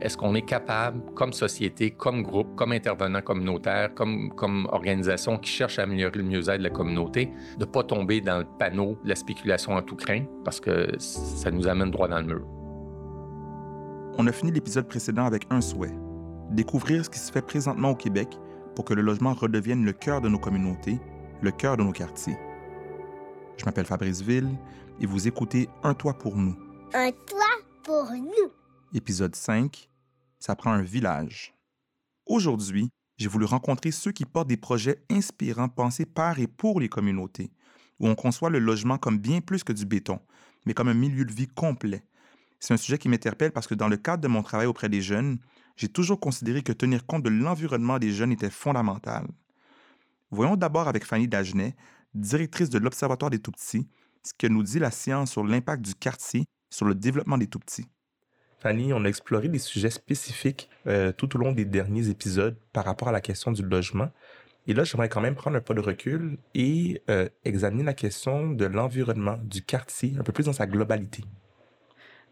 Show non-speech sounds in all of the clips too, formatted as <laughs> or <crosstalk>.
est-ce qu'on est capable, comme société, comme groupe, comme intervenant communautaire, comme, comme organisation qui cherche à améliorer le mieux-être de la communauté, de ne pas tomber dans le panneau de la spéculation en tout craint, parce que ça nous amène droit dans le mur? On a fini l'épisode précédent avec un souhait, découvrir ce qui se fait présentement au Québec pour que le logement redevienne le cœur de nos communautés, le cœur de nos quartiers. Je m'appelle Fabrice Ville et vous écoutez Un toit pour nous. Un toit pour nous. Épisode 5. Ça prend un village. Aujourd'hui, j'ai voulu rencontrer ceux qui portent des projets inspirants pensés par et pour les communautés, où on conçoit le logement comme bien plus que du béton, mais comme un milieu de vie complet. C'est un sujet qui m'interpelle parce que dans le cadre de mon travail auprès des jeunes, j'ai toujours considéré que tenir compte de l'environnement des jeunes était fondamental. Voyons d'abord avec Fanny Dagenet, directrice de l'Observatoire des Tout-Petits, ce que nous dit la science sur l'impact du quartier sur le développement des Tout-Petits. Fanny, on a exploré des sujets spécifiques euh, tout au long des derniers épisodes par rapport à la question du logement. Et là, j'aimerais quand même prendre un pas de recul et euh, examiner la question de l'environnement, du quartier, un peu plus dans sa globalité.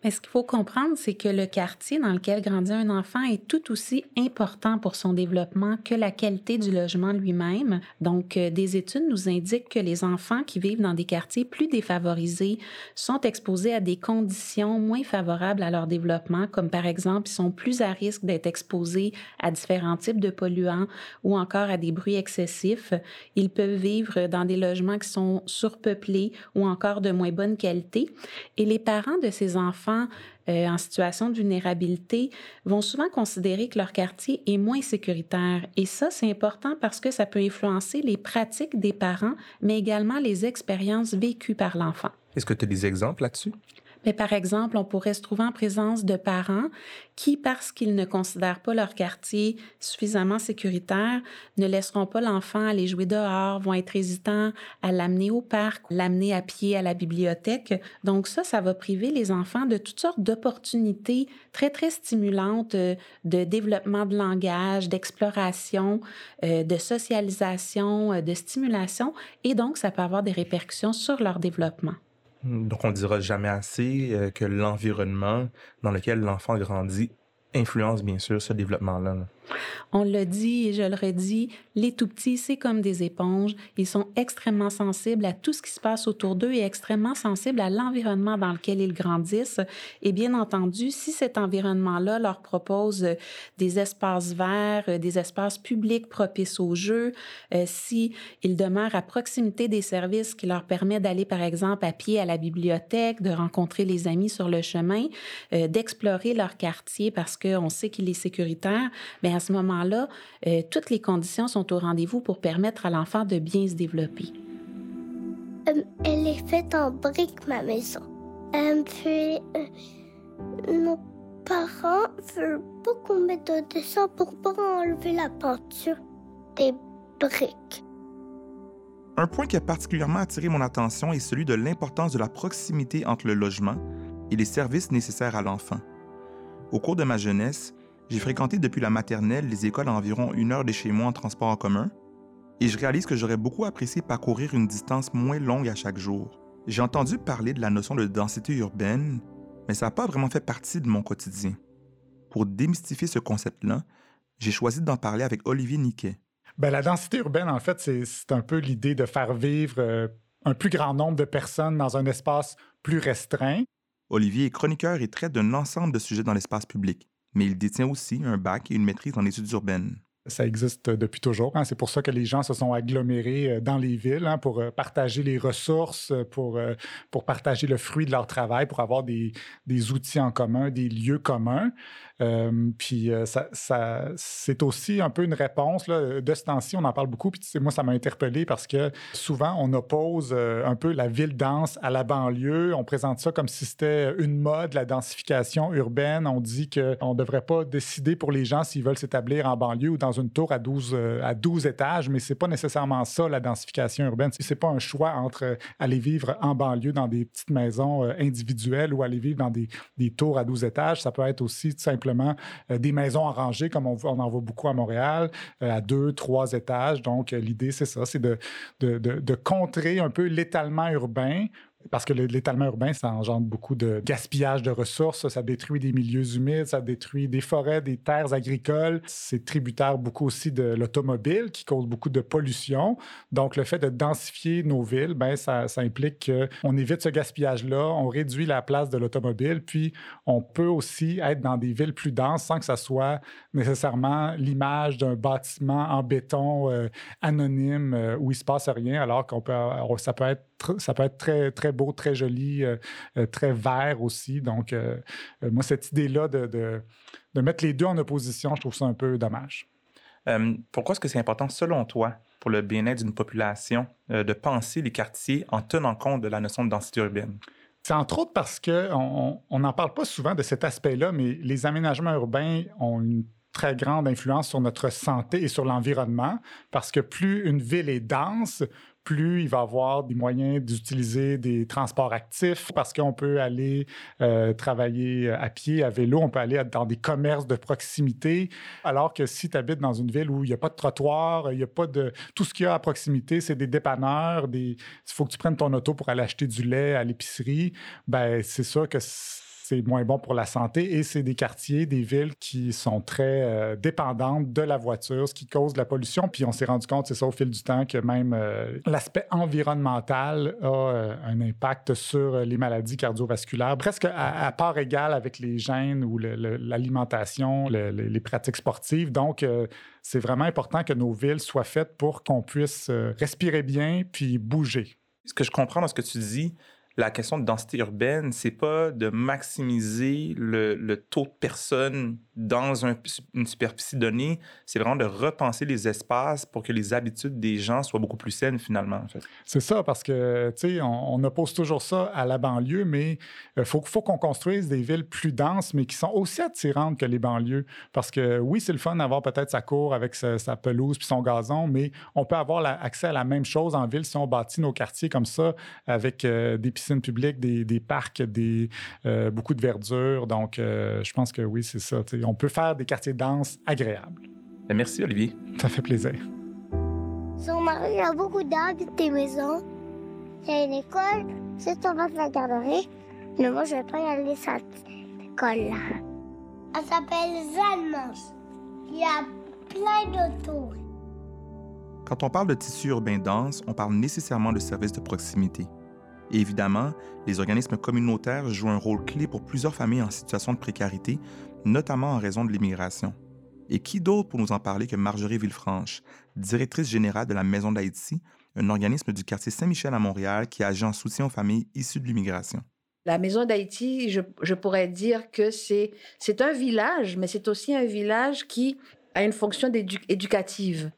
Mais ce qu'il faut comprendre, c'est que le quartier dans lequel grandit un enfant est tout aussi important pour son développement que la qualité du logement lui-même. Donc, euh, des études nous indiquent que les enfants qui vivent dans des quartiers plus défavorisés sont exposés à des conditions moins favorables à leur développement, comme par exemple, ils sont plus à risque d'être exposés à différents types de polluants ou encore à des bruits excessifs. Ils peuvent vivre dans des logements qui sont surpeuplés ou encore de moins bonne qualité. Et les parents de ces enfants euh, en situation de vulnérabilité vont souvent considérer que leur quartier est moins sécuritaire. Et ça, c'est important parce que ça peut influencer les pratiques des parents, mais également les expériences vécues par l'enfant. Est-ce que tu as des exemples là-dessus? Mais par exemple, on pourrait se trouver en présence de parents qui, parce qu'ils ne considèrent pas leur quartier suffisamment sécuritaire, ne laisseront pas l'enfant aller jouer dehors, vont être hésitants à l'amener au parc, l'amener à pied à la bibliothèque. Donc ça, ça va priver les enfants de toutes sortes d'opportunités très, très stimulantes euh, de développement de langage, d'exploration, euh, de socialisation, euh, de stimulation. Et donc, ça peut avoir des répercussions sur leur développement. Donc, on dira jamais assez euh, que l'environnement dans lequel l'enfant grandit influence bien sûr ce développement-là. là on le dit et je le redis, les tout petits, c'est comme des éponges. Ils sont extrêmement sensibles à tout ce qui se passe autour d'eux et extrêmement sensibles à l'environnement dans lequel ils grandissent. Et bien entendu, si cet environnement-là leur propose euh, des espaces verts, euh, des espaces publics propices au jeu, euh, si ils demeurent à proximité des services qui leur permettent d'aller, par exemple, à pied à la bibliothèque, de rencontrer les amis sur le chemin, d'explorer leur quartier parce qu'on sait qu'il est sécuritaire, mais à ce moment-là, euh, toutes les conditions sont au rendez-vous pour permettre à l'enfant de bien se développer. Euh, elle est faite en briques, ma maison. Euh, puis, nos parents veulent pas qu'on mette de dessin pour pas enlever la peinture des briques. Un point qui a particulièrement attiré mon attention est celui de l'importance de la proximité entre le logement et les services nécessaires à l'enfant. Au cours de ma jeunesse, j'ai fréquenté depuis la maternelle les écoles à environ une heure de chez moi en transport en commun, et je réalise que j'aurais beaucoup apprécié parcourir une distance moins longue à chaque jour. J'ai entendu parler de la notion de densité urbaine, mais ça n'a pas vraiment fait partie de mon quotidien. Pour démystifier ce concept-là, j'ai choisi d'en parler avec Olivier Niquet. Ben, la densité urbaine, en fait, c'est un peu l'idée de faire vivre euh, un plus grand nombre de personnes dans un espace plus restreint. Olivier est chroniqueur et traite d'un ensemble de sujets dans l'espace public mais il détient aussi un bac et une maîtrise en études urbaines. Ça existe depuis toujours. Hein. C'est pour ça que les gens se sont agglomérés euh, dans les villes hein, pour euh, partager les ressources, pour, euh, pour partager le fruit de leur travail, pour avoir des, des outils en commun, des lieux communs. Puis ça c'est aussi un peu une réponse. Là, de ce temps-ci, on en parle beaucoup. Puis moi, ça m'a interpellé parce que souvent, on oppose un peu la ville dense à la banlieue. On présente ça comme si c'était une mode, la densification urbaine. On dit qu'on ne devrait pas décider pour les gens s'ils veulent s'établir en banlieue ou dans une tour à 12, euh, à 12 étages, mais c'est pas nécessairement ça, la densification urbaine. C'est pas un choix entre euh, aller vivre en banlieue dans des petites maisons euh, individuelles ou aller vivre dans des, des tours à 12 étages. Ça peut être aussi tout simplement des maisons en rangée, comme on, en voit beaucoup à Montréal, à deux, trois étages. Donc, l'idée, c'est ça, c'est de, de, de contrer un peu l'étalement urbain parce que l'étalement urbain, ça engendre beaucoup de gaspillage de ressources, ça détruit des milieux humides, ça détruit des forêts, des terres agricoles. C'est tributaire beaucoup aussi de l'automobile qui cause beaucoup de pollution. Donc, le fait de densifier nos villes, ben, ça, implique qu'on évite ce gaspillage-là, on réduit la place de l'automobile, puis on peut aussi être dans des villes plus denses sans que ça soit nécessairement l'image d'un bâtiment en béton euh, anonyme euh, où il se passe rien, alors qu'on peut, ça peut être ça peut être très, très beau, très joli, euh, très vert aussi. Donc, moi, cette idée-là de, de, de, mettre les deux en opposition, je trouve ça un peu dommage. pourquoi est-ce que c'est important, selon toi, pour le bien-être d'une population, de penser les quartiers en tenant compte de la notion de densité urbaine? C'est entre autres parce qu'on n'en parle pas souvent de cet aspect-là, mais les aménagements urbains ont une très grande influence sur notre santé et sur l'environnement parce que plus une ville est dense, plus il va avoir des moyens d'utiliser des transports actifs parce qu'on peut aller euh, travailler à pied, à vélo, on peut aller dans des commerces de proximité. Alors que si tu habites dans une ville où il n'y a pas de trottoir, il n'y a pas de. Tout ce qu'il y a à proximité, c'est des dépanneurs, des. Il faut que tu prennes ton auto pour aller acheter du lait à l'épicerie. Ben, c'est sûr que c'est moins bon pour la santé et c'est des quartiers, des villes qui sont très euh, dépendantes de la voiture, ce qui cause la pollution. Puis on s'est rendu compte, c'est ça au fil du temps, que même euh, l'aspect environnemental a euh, un impact sur les maladies cardiovasculaires, presque à, part égale avec les gènes ou l'alimentation, les pratiques sportives. Donc, c'est vraiment important que nos villes soient faites pour qu'on puisse respirer bien puis bouger. Ce que je comprends dans ce que tu dis, la question de densité urbaine, c'est pas de maximiser le, taux de personnes dans une superficie donnée, c'est vraiment de repenser les espaces pour que les habitudes des gens soient beaucoup plus saines finalement. C'est ça, parce que, tu sais, on, oppose toujours ça à la banlieue, mais il euh, faut, faut qu'on construise des villes plus denses, mais qui sont aussi attirantes que les banlieues. Parce que oui, c'est le fun d'avoir peut-être sa cour avec sa, pelouse puis son gazon, mais on peut avoir accès à la même chose en ville si on bâtit nos quartiers comme ça, avec euh, des piscines publiques, des, des parcs, des, euh, beaucoup de verdure. Donc, je pense que oui, c'est ça on peut faire des quartiers denses agréables. Ben, merci, Olivier. Ça fait plaisir. Son mari a beaucoup d'arbres, des maisons. Il y a une école, c'est on va la garderie. Mais moi, je vais pas y aller à cette école-là. Elle s'appelle Zalmos. Il y a plein d'autos. Quand on parle de tissu urbain dense, on parle nécessairement de services de proximité. Évidemment, les organismes communautaires jouent un rôle clé pour plusieurs familles en situation de précarité, notamment en raison de l'immigration. Et qui d'autre pour nous en parler que Marjorie Villefranche, directrice générale de la Maison d'Haïti, un organisme du quartier Saint-Michel à Montréal qui agit en soutien aux familles issues de l'immigration? La Maison d'Haïti, je, pourrais dire que c'est un village, mais c'est aussi un village qui a une fonction éducative.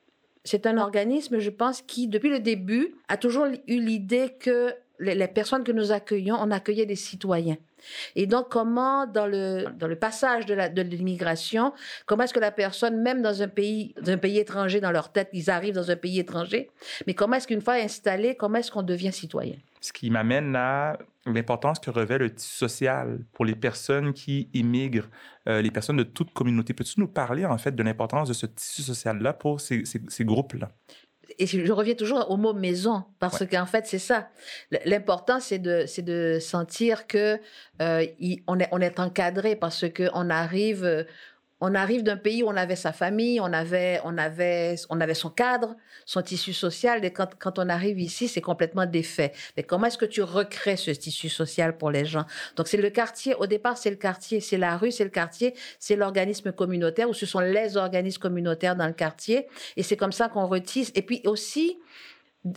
C'est un organisme, je pense, qui, depuis le début, a toujours eu l'idée que les, personnes que nous accueillons, on accueillait des citoyens. Et donc, comment, dans le, dans le passage de l'immigration, comment est-ce que la personne, même dans un pays, dans un pays étranger, dans leur tête, ils arrivent dans un pays étranger, mais comment est-ce qu'une fois installé, comment est-ce qu'on devient citoyen? Ce qui m'amène à l'importance que revêt le tissu social pour les personnes qui immigrent, euh, les personnes de toute communauté. Peux-tu nous parler, en fait, de l'importance de ce tissu social-là pour ces, groupes-là? Et je reviens toujours au mot maison parce qu'en fait c'est ça. L'important c'est de c'est de sentir que euh, on est on est encadré parce que on arrive on arrive d'un pays où on avait sa famille, on avait, on avait, on avait son cadre, son tissu social. Et quand, quand on arrive ici, c'est complètement défait. Mais comment est-ce que tu recrées ce tissu social pour les gens? Donc c'est le quartier. Au départ, c'est le quartier, c'est la rue, c'est le quartier, c'est l'organisme communautaire ou ce sont les organismes communautaires dans le quartier. Et c'est comme ça qu'on retisse. Et puis aussi,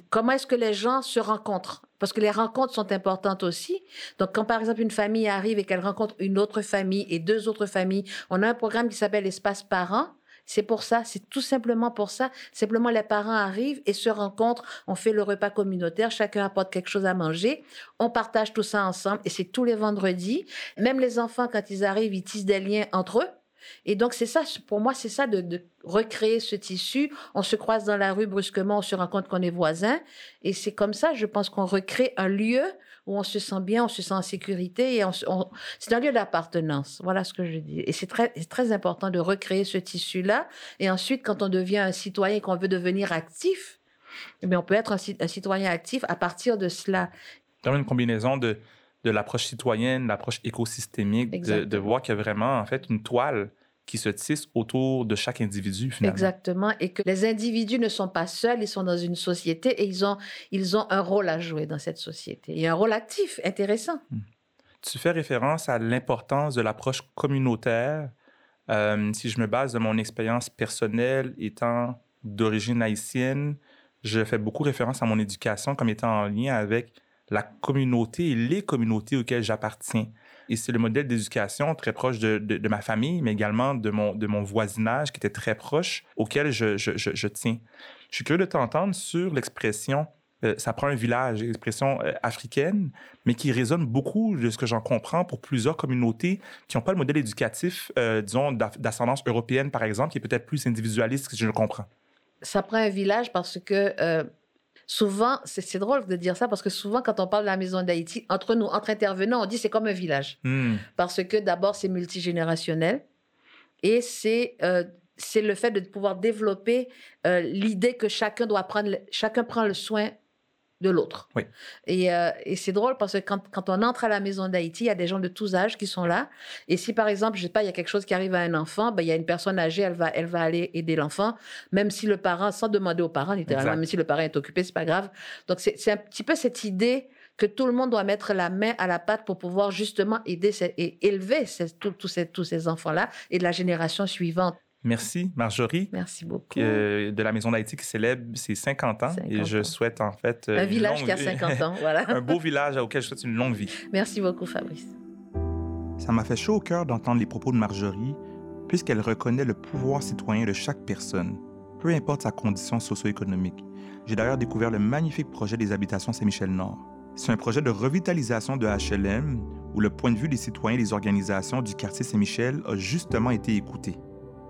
comment est-ce que les gens se rencontrent? Parce que les rencontres sont importantes aussi. Donc, quand par exemple une famille arrive et qu'elle rencontre une autre famille et deux autres familles, on a un programme qui s'appelle Espace Parents. C'est pour ça, c'est tout simplement pour ça. Simplement, les parents arrivent et se rencontrent. On fait le repas communautaire, chacun apporte quelque chose à manger. On partage tout ça ensemble et c'est tous les vendredis. Même les enfants, quand ils arrivent, ils tissent des liens entre eux. Et donc, c'est ça, pour moi, c'est ça de, recréer ce tissu. On se croise dans la rue brusquement, on se rend compte qu'on est voisins. Et c'est comme ça, je pense qu'on recrée un lieu où on se sent bien, on se sent en sécurité. et C'est un lieu d'appartenance. Voilà ce que je dis. Et c'est très, très important de recréer ce tissu-là. Et ensuite, quand on devient un citoyen et qu'on veut devenir actif, eh on peut être un, un citoyen actif à partir de cela. Vraiment une combinaison de, de l'approche citoyenne, l'approche écosystémique, de, voir qu'il y a vraiment en fait une toile qui se tisse autour de chaque individu finalement. Exactement. Et que les individus ne sont pas seuls, ils sont dans une société et ils ont, ils ont un rôle à jouer dans cette société. Et un rôle actif, intéressant. Tu fais référence à l'importance de l'approche communautaire. Euh, si je me base de mon expérience personnelle étant d'origine haïtienne, je fais beaucoup référence à mon éducation comme étant en lien avec la communauté et les communautés auxquelles j'appartiens. Et c'est le modèle d'éducation très proche de, de, ma famille, mais également de mon, de mon voisinage qui était très proche, auquel je, je, je, je tiens. Je suis curieux de t'entendre sur l'expression euh, ça prend un village, expression euh, africaine, mais qui résonne beaucoup de ce que j'en comprends pour plusieurs communautés qui n'ont pas le modèle éducatif, euh, disons, d'ascendance européenne, par exemple, qui est peut-être plus individualiste, que je le comprends. Ça prend un village parce que souvent, c'est drôle de dire ça, parce que souvent, quand on parle de la maison d'Haïti, entre nous, entre intervenants, on dit c'est comme un village. Hmm. Parce que d'abord, c'est multigénérationnel et c'est euh, c'est le fait de pouvoir développer euh, l'idée que chacun doit prendre, chacun prend le soin de l'autre. Oui. Et, euh, et c'est drôle parce que quand, quand on entre à la maison d'Haïti, il y a des gens de tous âges qui sont là. Et si par exemple, je sais pas, il y a quelque chose qui arrive à un enfant, ben, il y a une personne âgée, elle va, elle va aller aider l'enfant, même si le parent, sans demander aux parents, littéralement, Exact. même si le parent est occupé, c'est pas grave. Donc c'est c'est un petit peu cette idée que tout le monde doit mettre la main à la pâte pour pouvoir justement aider et élever ces- tous ces, tous ces enfants-là et de la génération suivante. Merci, Marjorie. Merci beaucoup. euh, de la Maison d'Haïti qui célèbre ses 50 ans. 50 et je ans. souhaite en fait. un village longue qui a vie- 50 ans, voilà. <laughs> un beau village auquel je souhaite une longue vie. Merci beaucoup, Fabrice. Ça m'a fait chaud au cœur d'entendre les propos de Marjorie, puisqu'elle reconnaît le pouvoir citoyen de chaque personne, peu importe sa condition socio-économique. J'ai d'ailleurs découvert le magnifique projet des habitations Saint-Michel-Nord. C'est un projet de revitalisation de HLM où le point de vue des citoyens et des organisations du quartier Saint-Michel a justement été écouté.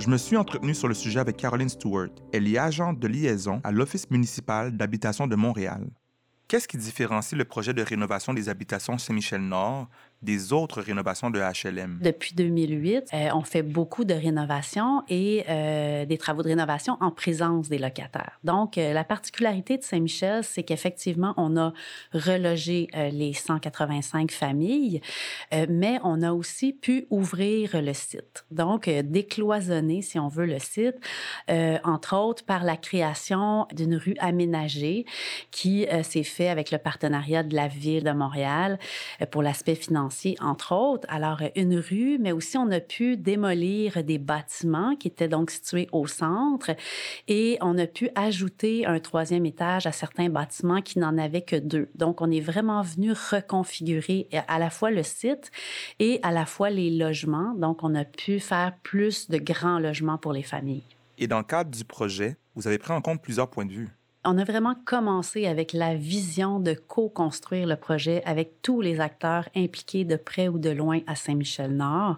Je me suis entretenu sur le sujet avec Caroline Stewart. Elle est agente de liaison à l'Office municipal d'habitation de Montréal. Qu'est-ce qui différencie le projet de rénovation des habitations Saint-Michel-Nord des autres rénovations de HLM? Depuis 2008, euh, on fait beaucoup de rénovations et euh, des travaux de rénovation en présence des locataires. Donc, euh, la particularité de Saint-Michel, c'est qu'effectivement, on a relogé les 185 familles, mais on a aussi pu ouvrir le site. Donc, décloisonner, si on veut, le site, entre autres par la création d'une rue aménagée qui s'est fait avec le partenariat de la Ville de Montréal pour l'aspect financier, entre autres. Alors, euh, une rue, mais aussi on a pu démolir des bâtiments qui étaient donc situés au centre et on a pu ajouter un troisième étage à certains bâtiments qui n'en avaient que deux. Donc, on est vraiment venu reconfigurer euh, à la fois le site et à la fois les logements. Donc, on a pu faire plus de grands logements pour les familles. Et dans le cadre du projet, vous avez pris en compte plusieurs points de vue. On a vraiment commencé avec la vision de co-construire le projet avec tous les acteurs impliqués de près ou de loin à Saint-Michel-Nord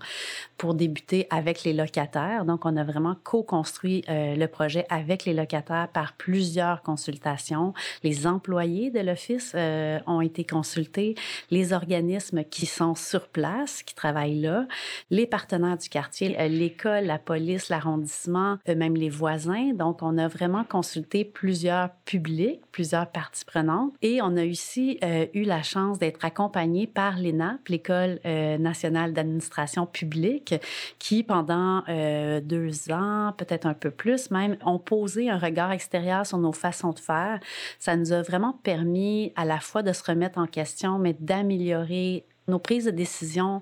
pour débuter avec les locataires. Donc, on a vraiment co-construit euh, le projet avec les locataires par plusieurs consultations. Les employés de l'Office euh, ont été consultés, les organismes qui sont sur place, qui travaillent là, les partenaires du quartier, euh, l'école, la police, l'arrondissement, même les voisins. Donc, on a vraiment consulté plusieurs publics, plusieurs parties prenantes. Et on a aussi euh, eu la chance d'être accompagné par l'ENAP, l'École euh, nationale d'administration publique, qui, pendant euh, deux ans, peut-être un peu plus même, ont posé un regard extérieur sur nos façons de faire. Ça nous a vraiment permis à la fois de se remettre en question, mais d'améliorer nos prises de décision,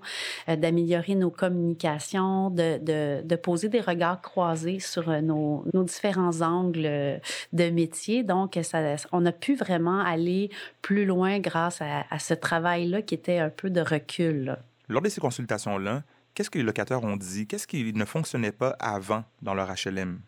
euh, d'améliorer nos communications, de, de, poser des regards croisés sur euh, nos, nos différents angles euh, de métier. Donc, ça, on a pu vraiment aller plus loin grâce à, ce travail-là qui était un peu de recul. Lors de ces consultations-là, qu'est-ce que les locataires ont dit? Qu'est-ce qui ne fonctionnait pas avant dans leur HLM?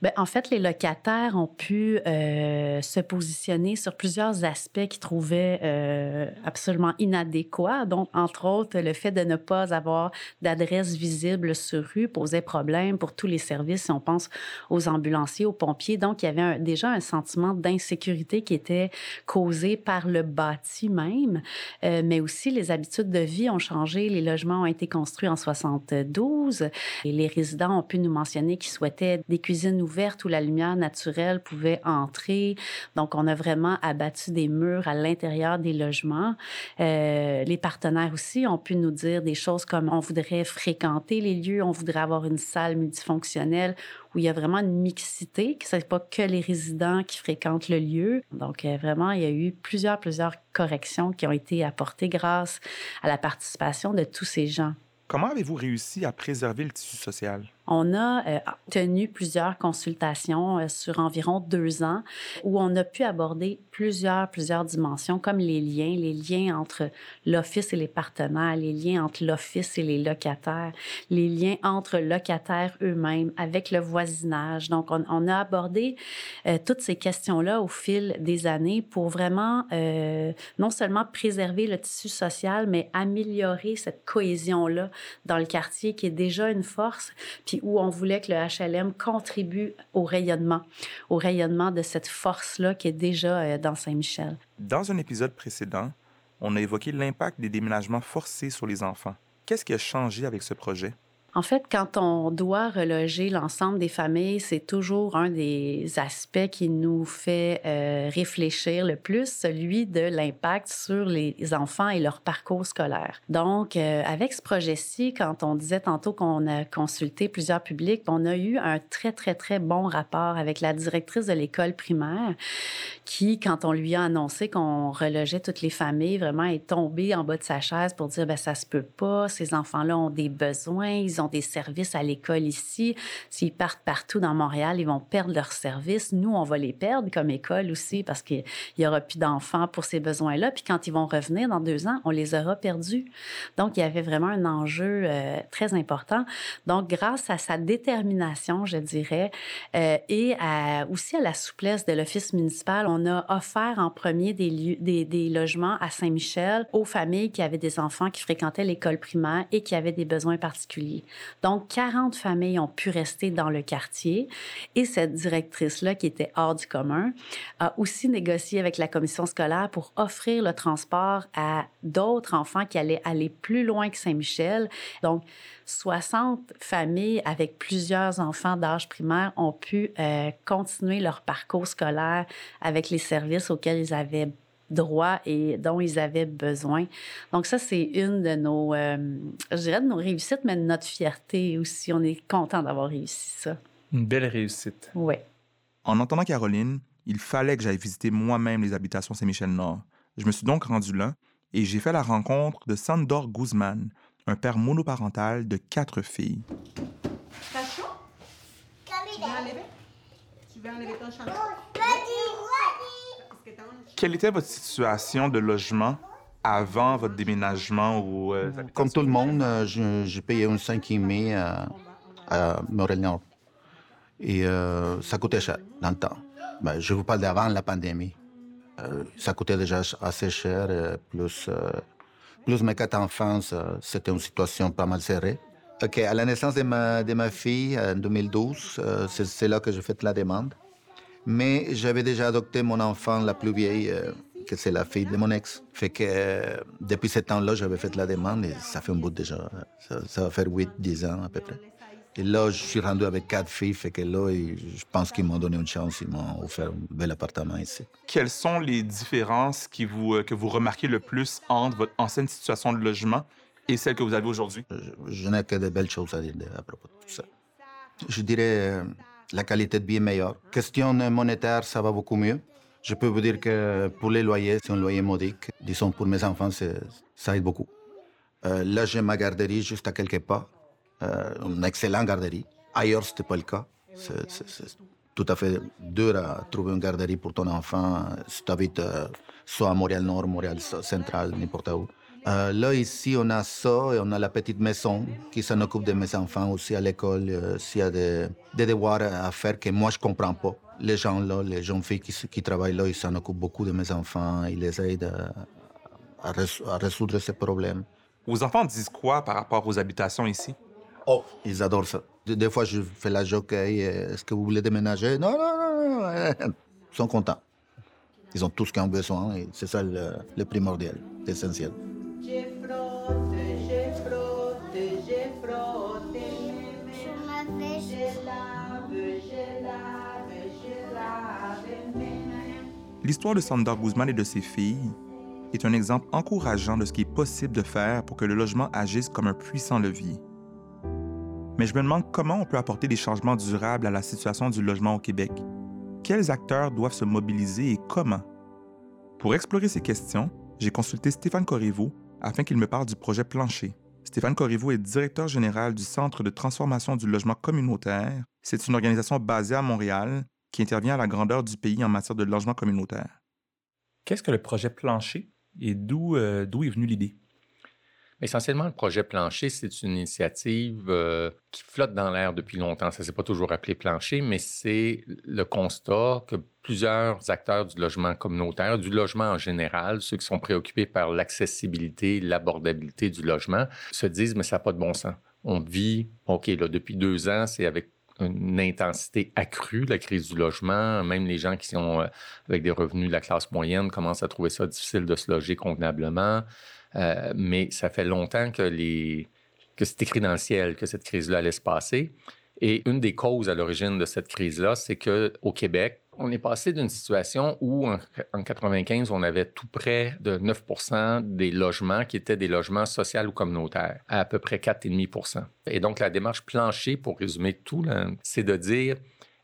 Bien, en fait, les locataires ont pu euh, se positionner sur plusieurs aspects qu'ils trouvaient euh, absolument inadéquats. Donc, entre autres, le fait de ne pas avoir d'adresse visible sur rue posait problème pour tous les services, si on pense aux ambulanciers, aux pompiers. Donc, il y avait déjà un sentiment d'insécurité qui était causé par le bâti même, euh, mais aussi les habitudes de vie ont changé. Les logements ont été construits en 72 et les résidents ont pu nous mentionner qu'ils souhaitaient des cuisines ouverte où la lumière naturelle pouvait entrer. Donc, on a vraiment abattu des murs à l'intérieur des logements. Euh, les partenaires aussi ont pu nous dire des choses comme on voudrait fréquenter les lieux, on voudrait avoir une salle multifonctionnelle où il y a vraiment une mixité, que ce n'est pas que les résidents qui fréquentent le lieu. Donc, euh, vraiment, il y a eu plusieurs, plusieurs corrections qui ont été apportées grâce à la participation de tous ces gens. Comment avez-vous réussi à préserver le tissu social? On a euh, tenu plusieurs consultations euh, sur environ deux ans où on a pu aborder plusieurs, plusieurs dimensions comme les liens, les liens entre l'office et les partenaires, les liens entre l'office et les locataires, les liens entre locataires eux-mêmes avec le voisinage. Donc, on, a abordé euh, toutes ces questions-là au fil des années pour vraiment non seulement préserver le tissu social, mais améliorer cette cohésion-là dans le quartier qui est déjà une force, puis où on voulait que le HLM contribue au rayonnement, au rayonnement de cette force-là qui est déjà euh, dans Saint-Michel. Dans un épisode précédent, on a évoqué l'impact des déménagements forcés sur les enfants. Qu'est-ce qui a changé avec ce projet? En fait, quand on doit reloger l'ensemble des familles, c'est toujours un des aspects qui nous fait euh, réfléchir le plus, celui de l'impact sur les enfants et leur parcours scolaire. Donc, euh, avec ce projet-ci, quand on disait tantôt qu'on a consulté plusieurs publics, on a eu un très, très, très bon rapport avec la directrice de l'école primaire qui, quand on lui a annoncé qu'on relogeait toutes les familles, vraiment est tombée en bas de sa chaise pour dire, ben ça se peut pas, ces enfants-là ont des besoins, ils ont des services à l'école ici. S'ils partent partout dans Montréal, ils vont perdre leurs services. Nous, on va les perdre comme école aussi parce qu'il n'y aura plus d'enfants pour ces besoins-là. Puis quand ils vont revenir dans deux ans, on les aura perdus. Donc, il y avait vraiment un enjeu euh, très important. Donc, grâce à sa détermination, je dirais, euh, et aussi à la souplesse de l'Office municipal, on a offert en premier des, logements à Saint-Michel aux familles qui avaient des enfants qui fréquentaient l'école primaire et qui avaient des besoins particuliers. Donc, 40 familles ont pu rester dans le quartier et cette directrice-là, qui était hors du commun, a aussi négocié avec la commission scolaire pour offrir le transport à d'autres enfants qui allaient aller plus loin que Saint-Michel. Donc, 60 familles avec plusieurs enfants d'âge primaire ont pu euh, continuer leur parcours scolaire avec les services auxquels ils avaient droit et dont ils avaient besoin. Donc ça, c'est une de nos, euh, je dirais, de nos réussites, mais de notre fierté aussi. On est content d'avoir réussi ça. Une belle réussite. Oui. En entendant Caroline, il fallait que j'aille visiter moi-même les habitations Saint-Michel-Nord. Je me suis donc rendu là et j'ai fait la rencontre de Sandor Guzman, un père monoparental de quatre filles. Tu veux enlever? Tu veux enlever ton quelle était votre situation de logement avant votre déménagement ou euh, Comme tout le monde, euh, j'ai payé un 5 mai à, à Montréal-Nord. Et euh, ça coûtait cher dans le temps. Ben, je vous parle d'avant la pandémie. ça coûtait déjà assez cher, plus, plus mes quatre enfants, c'était une situation pas mal serrée. OK, à la naissance de ma, de ma fille, en 2012, c'est là que j'ai fait la demande. Mais j'avais déjà adopté mon enfant, la plus vieille, euh, que c'est la fille de mon ex. Fait que euh, depuis ce temps-là, j'avais fait la demande et ça fait un bout déjà. Ça, va faire 8-10 ans à peu près. Et là, je suis rendu avec quatre filles, fait que là, je pense qu'ils m'ont donné une chance, ils m'ont offert un bel appartement ici. Quelles sont les différences qui vous, euh, que vous remarquez le plus entre votre ancienne situation de logement et celle que vous avez aujourd'hui? Je, n'ai que de belles choses à dire à propos de tout ça. Je dirais la qualité de vie est meilleure. Question monétaire, ça va beaucoup mieux. Je peux vous dire que pour les loyers, c'est un loyer modique. Disons, pour mes enfants, ça aide beaucoup. Euh, là, j'ai ma garderie juste à quelques pas. Euh, une excellente garderie. Ailleurs, ce n'était pas le cas. C'est tout à fait dur à trouver une garderie pour ton enfant si tu habites euh, soit à Montréal-Nord, Montréal Central, n'importe où. Euh, là, ici, on a ça et on a la petite maison qui s'en occupe de mes enfants aussi à l'école. Euh, s'il y a des, devoirs à faire que moi, je comprends pas. Les gens là, les jeunes filles qui, travaillent là, ils s'en occupent beaucoup de mes enfants. Ils les aident à, résoudre ces problèmes. Vos enfants disent quoi par rapport aux habitations ici? Oh, ils adorent ça. Des fois, je fais la joke, est-ce que vous voulez déménager? Non, non, non, non. Ils sont contents. Ils ont tout ce qu'ils ont besoin et c'est ça le, le primordial, l'essentiel. L'histoire de Sandra Guzman et de ses filles est un exemple encourageant de ce qui est possible de faire pour que le logement agisse comme un puissant levier. Mais je me demande comment on peut apporter des changements durables à la situation du logement au Québec. Quels acteurs doivent se mobiliser et comment? Pour explorer ces questions, j'ai consulté Stéphane Corriveau afin qu'il me parle du projet Plancher. Stéphane Corriveau est directeur général du Centre de transformation du logement communautaire. C'est une organisation basée à Montréal qui intervient à la grandeur du pays en matière de logement communautaire. Qu'est-ce que le projet Plancher et d'où euh, d'où est venue l'idée? Essentiellement, le projet Plancher, c'est une initiative euh, qui flotte dans l'air depuis longtemps. Ça ne s'est pas toujours appelé Plancher, mais c'est le constat que plusieurs acteurs du logement communautaire, du logement en général, ceux qui sont préoccupés par l'accessibilité, l'abordabilité du logement, se disent, mais ça n'a pas de bon sens. On vit, OK, là, depuis deux ans, c'est avec une intensité accrue, la crise du logement. Même les gens qui sont euh, avec des revenus de la classe moyenne commencent à trouver ça difficile de se loger convenablement. Euh, mais ça fait longtemps que, les, que c'est écrit que cette crise-là allait se passer. Et une des causes à l'origine de cette crise-là, c'est qu'au Québec, on est passé d'une situation où, en, 1995, on avait tout près de 9 des logements qui étaient des logements sociaux ou communautaires, à à peu près 4,5 Et donc, la démarche plancher, pour résumer tout, c'est de dire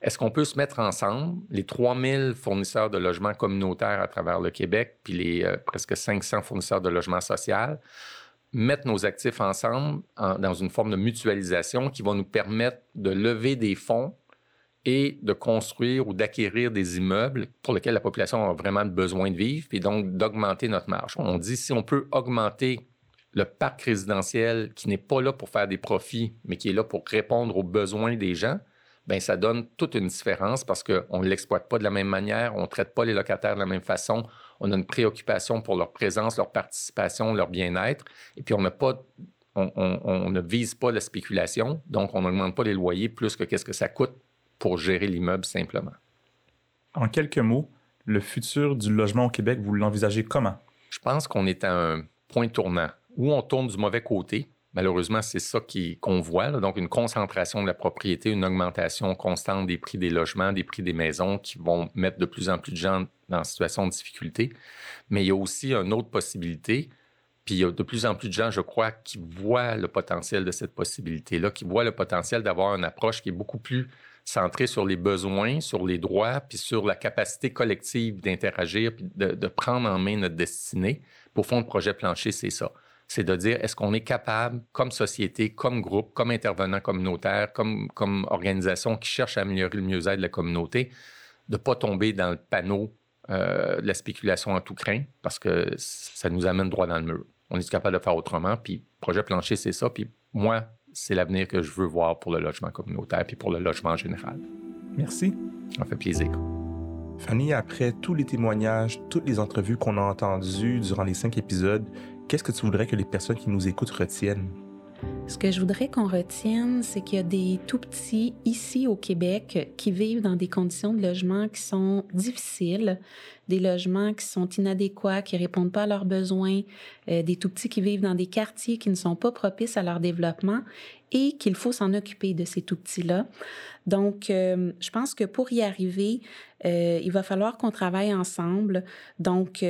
est-ce qu'on peut se mettre ensemble, les 3000 fournisseurs de logements communautaires à travers le Québec, puis les euh, presque 500 fournisseurs de logements sociaux, mettre nos actifs ensemble dans une forme de mutualisation qui va nous permettre de lever des fonds et de construire ou d'acquérir des immeubles pour lesquels la population a vraiment besoin de vivre, puis donc d'augmenter notre marge. On dit si on peut augmenter le parc résidentiel qui n'est pas là pour faire des profits, mais qui est là pour répondre aux besoins des gens, ben ça donne toute une différence parce qu'on ne l'exploite pas de la même manière, on ne traite pas les locataires de la même façon, on a une préoccupation pour leur présence, leur participation, leur bien-être, et puis on ne vise pas la spéculation, donc on n'augmente pas les loyers plus que qu'est-ce que ça coûte pour gérer l'immeuble simplement. En quelques mots, le futur du logement au Québec, vous l'envisagez comment? Je pense qu'on est à un point tournant où on tourne du mauvais côté, Malheureusement, c'est ça qu'on voit, donc une concentration de la propriété, une augmentation constante des prix des logements, des prix des maisons qui vont mettre de plus en plus de gens dans situation de difficulté. Mais il y a aussi une autre possibilité, puis il y a de plus en plus de gens, je crois, qui voient le potentiel de cette possibilité-là, qui voient le potentiel d'avoir une approche qui est beaucoup plus centrée sur les besoins, sur les droits, puis sur la capacité collective d'interagir, puis de, prendre en main notre destinée. Pour fond, le projet plancher, c'est ça c'est de dire est-ce qu'on est capable, comme société, comme groupe, comme intervenant communautaire, comme, comme organisation qui cherche à améliorer le mieux-être de la communauté, de ne pas tomber dans le panneau euh, de la spéculation en tout craint, parce que ça nous amène droit dans le mur. On est capable de faire autrement, puis projet plancher, c'est ça, puis moi, c'est l'avenir que je veux voir pour le logement communautaire, puis pour le logement en général. Merci. Ça fait plaisir. Fanny, après tous les témoignages, toutes les entrevues qu'on a entendues durant les cinq épisodes, qu'est-ce que tu voudrais que les personnes qui nous écoutent retiennent? Ce que je voudrais qu'on retienne, c'est qu'il y a des tout petits ici au Québec qui vivent dans des conditions de logement qui sont difficiles, des logements qui sont inadéquats, qui répondent pas à leurs besoins, euh, des tout petits qui vivent dans des quartiers qui ne sont pas propices à leur développement et qu'il faut s'en occuper de ces tout petits-là. Donc, euh, je pense que pour y arriver, euh, il va falloir qu'on travaille ensemble. Donc,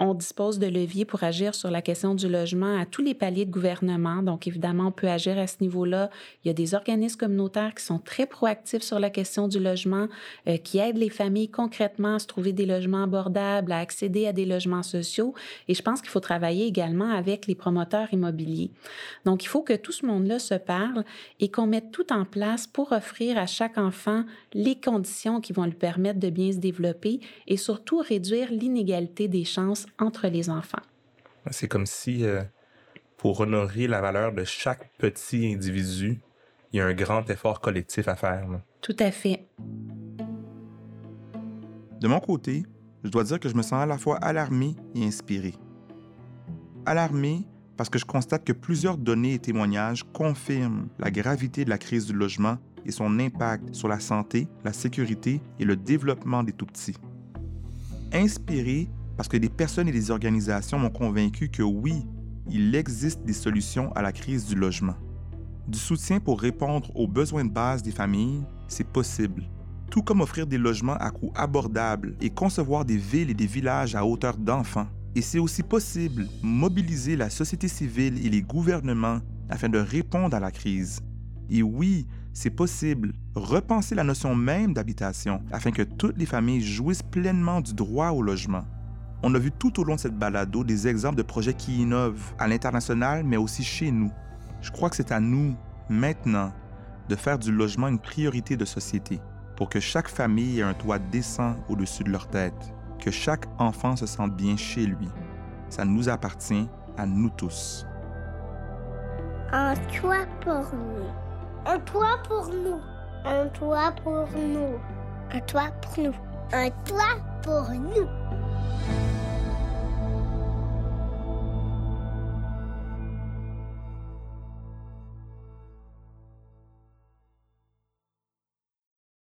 on dispose de leviers pour agir sur la question du logement à tous les paliers de gouvernement. Donc, évidemment, on peut agir à ce niveau-là. Il y a des organismes communautaires qui sont très proactifs sur la question du logement, euh, qui aident les familles concrètement à se trouver des logements abordables, à accéder à des logements sociaux. Et je pense qu'il faut travailler également avec les promoteurs immobiliers. Donc, il faut que tout ce monde-là se parle et qu'on mette tout en place pour offrir à chaque enfant les conditions qui vont lui permettre de bien se développer et surtout réduire l'inégalité des chances entre les enfants. C'est comme si, euh, pour honorer la valeur de chaque petit individu, il y a un grand effort collectif à faire. Tout à fait. De mon côté, je dois dire que je me sens à la fois alarmé et inspiré. Alarmé parce que je constate que plusieurs données et témoignages confirment la gravité de la crise du logement et son impact sur la santé, la sécurité et le développement des tout-petits. Inspiré parce que des personnes et des organisations m'ont convaincu que oui, il existe des solutions à la crise du logement. Du soutien pour répondre aux besoins de base des familles, c'est possible. tout comme offrir des logements à coût abordable et concevoir des villes et des villages à hauteur d'enfants. Et c'est aussi possible mobiliser la société civile et les gouvernements afin de répondre à la crise. Et oui, c'est possible. Repenser la notion même d'habitation afin que toutes les familles jouissent pleinement du droit au logement. On a vu tout au long de cette balado des exemples de projets qui innovent à l'international, mais aussi chez nous. Je crois que c'est à nous, maintenant, de faire du logement une priorité de société pour que chaque famille ait un toit décent au-dessus de leur tête, que chaque enfant se sente bien chez lui. Ça nous appartient à nous tous. Un toit pour nous. Un toit pour nous. Un toit pour nous. Un toit pour nous. Un toit pour nous.